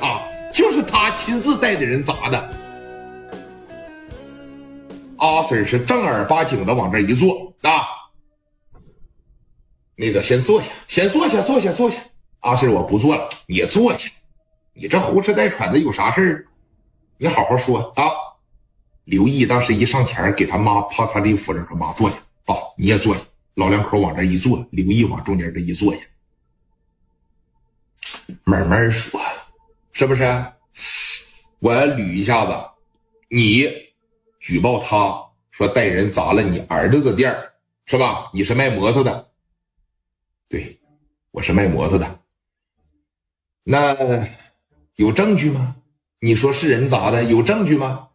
他，就是他亲自带的人砸的。阿 Sir 是正儿八经的往这一坐啊，那个先坐下，先坐下，坐下，坐下。阿 Sir 我不坐了，你坐下。你这胡吃带喘的有啥事儿？你好好说啊！刘毅当时一上前给他妈趴他这扶着，说：“妈坐下啊，你也坐下。”老两口往这一坐，刘毅往中间这一坐下，慢慢说，是不是？我要捋一下子，你举报他说带人砸了你儿子的店是吧？你是卖摩托的，对，我是卖摩托的。那有证据吗？你说是人砸的，有证据吗？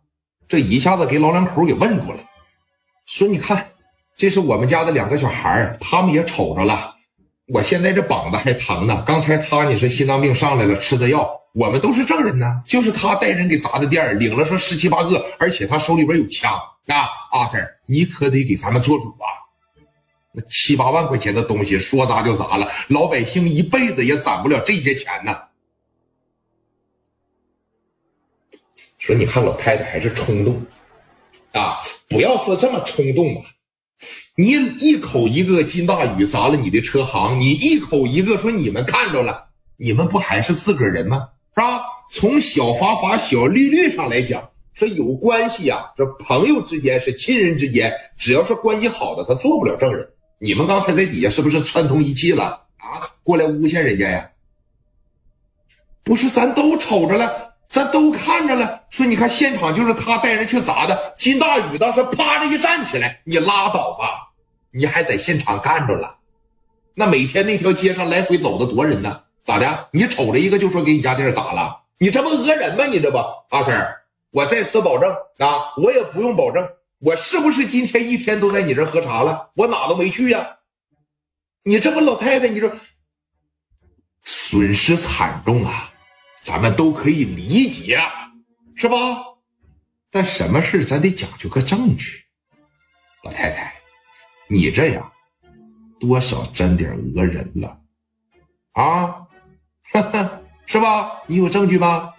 这一下子给老两口给问住了，说你看。这是我们家的两个小孩他们也瞅着了。我现在这膀子还疼呢。刚才他你是心脏病上来了，吃的药，我们都是证人呢。就是他带人给砸的店领了说十七八个，而且他手里边有枪啊。阿 Sir，你可得给咱们做主啊！那七八万块钱的东西说砸就砸了，老百姓一辈子也攒不了这些钱呢。说你看老太太还是冲动啊，不要说这么冲动吧。你一口一个金大宇砸了你的车行，你一口一个说你们看着了，你们不还是自个儿人吗？是吧？从小法法小律律上来讲，说有关系呀，这朋友之间是亲人之间，只要是关系好的，他做不了证人。你们刚才在底下是不是串通一气了啊？过来诬陷人家呀？不是，咱都瞅着了，咱都看着了。说你看现场就是他带人去砸的，金大宇当时啪的一站起来，你拉倒吧。你还在现场看着了，那每天那条街上来回走的多人呢？咋的？你瞅着一个就说给你家店咋了？你这不讹人吗？你这不，阿 Sir，我在此保证啊，我也不用保证，我是不是今天一天都在你这喝茶了？我哪都没去呀。你这不老太太，你说损失惨重啊，咱们都可以理解，是吧？但什么事咱得讲究个证据，老太太。你这样，多少沾点讹人了，啊，是吧？你有证据吗？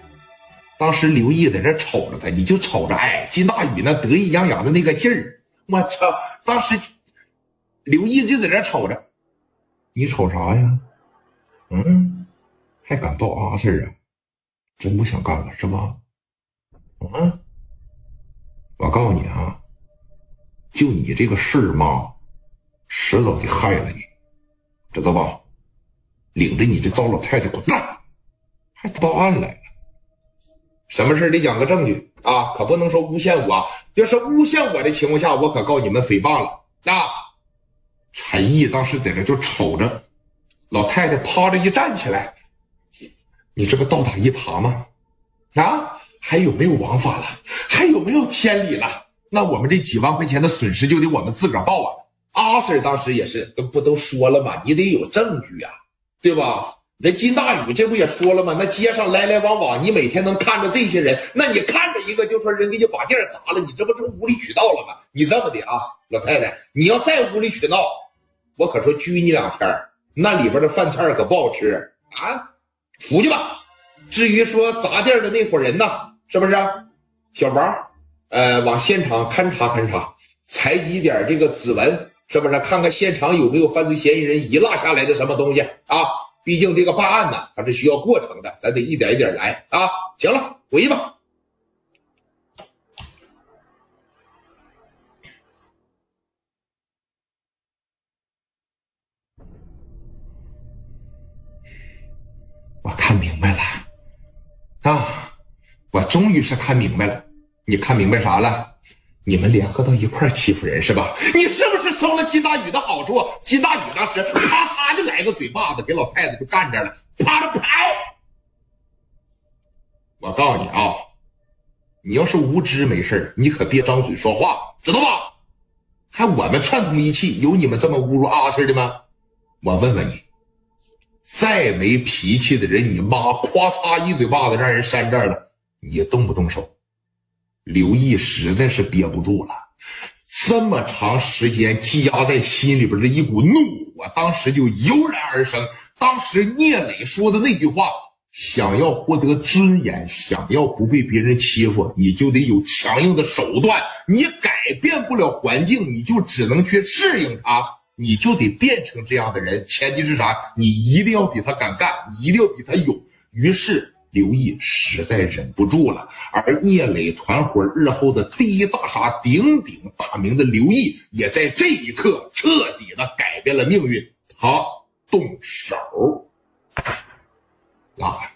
当时刘毅在这瞅着他，你就瞅着，哎，金大宇那得意洋洋的那个劲儿，我操！当时刘毅就在这瞅着，你瞅啥呀？嗯，还敢报阿 Sir 啊？真不想干了是吧？嗯，我告诉你啊，就你这个事儿嘛。迟早得害了你，知道吧？领着你这糟老太太滚蛋！还报案来了？什么事得讲个证据啊！可不能说诬陷我。要是诬陷我的情况下，我可告你们诽谤了啊！陈毅当时在这就瞅着老太太趴着一站起来，你这不倒打一耙吗？啊，还有没有王法了？还有没有天理了？那我们这几万块钱的损失就得我们自个儿报啊！阿 Sir 当时也是，都不都说了吗？你得有证据啊，对吧？那金大宇这不也说了吗？那街上来来往往，你每天能看着这些人，那你看着一个就说人给你把店砸了，你这不是无理取闹了吗？你这么的啊，老太太，你要再无理取闹，我可说拘你两天，那里边的饭菜可不好吃啊！出去吧。至于说砸店的那伙人呢，是不是？小王，呃，往现场勘察勘察，采集点这个指纹。是不是看看现场有没有犯罪嫌疑人遗落下来的什么东西啊？毕竟这个办案呢，它是需要过程的，咱得一点一点来啊！行了，回去吧。我看明白了啊！我终于是看明白了。你看明白啥了？你们联合到一块欺负人是吧？你是不是收了金大宇的好处？金大宇当时啪嚓就来个嘴巴子，给老太太就干这了，啪着拍。我告诉你啊，你要是无知没事你可别张嘴说话，知道吧？还我们串通一气，有你们这么侮辱阿 Sir 的吗？我问问你，再没脾气的人，你妈咵嚓一嘴巴子让人扇这了，你动不动手？刘毅实在是憋不住了，这么长时间积压在心里边的一股怒火，当时就油然而生。当时聂磊说的那句话，想要获得尊严，想要不被别人欺负，你就得有强硬的手段。你改变不了环境，你就只能去适应它，你就得变成这样的人。前提是啥？你一定要比他敢干，你一定要比他勇。于是刘毅实在忍不住了，而聂磊团伙日后的第一大杀、鼎鼎大名的刘毅，也在这一刻彻底的改变了命运。他动手。啊。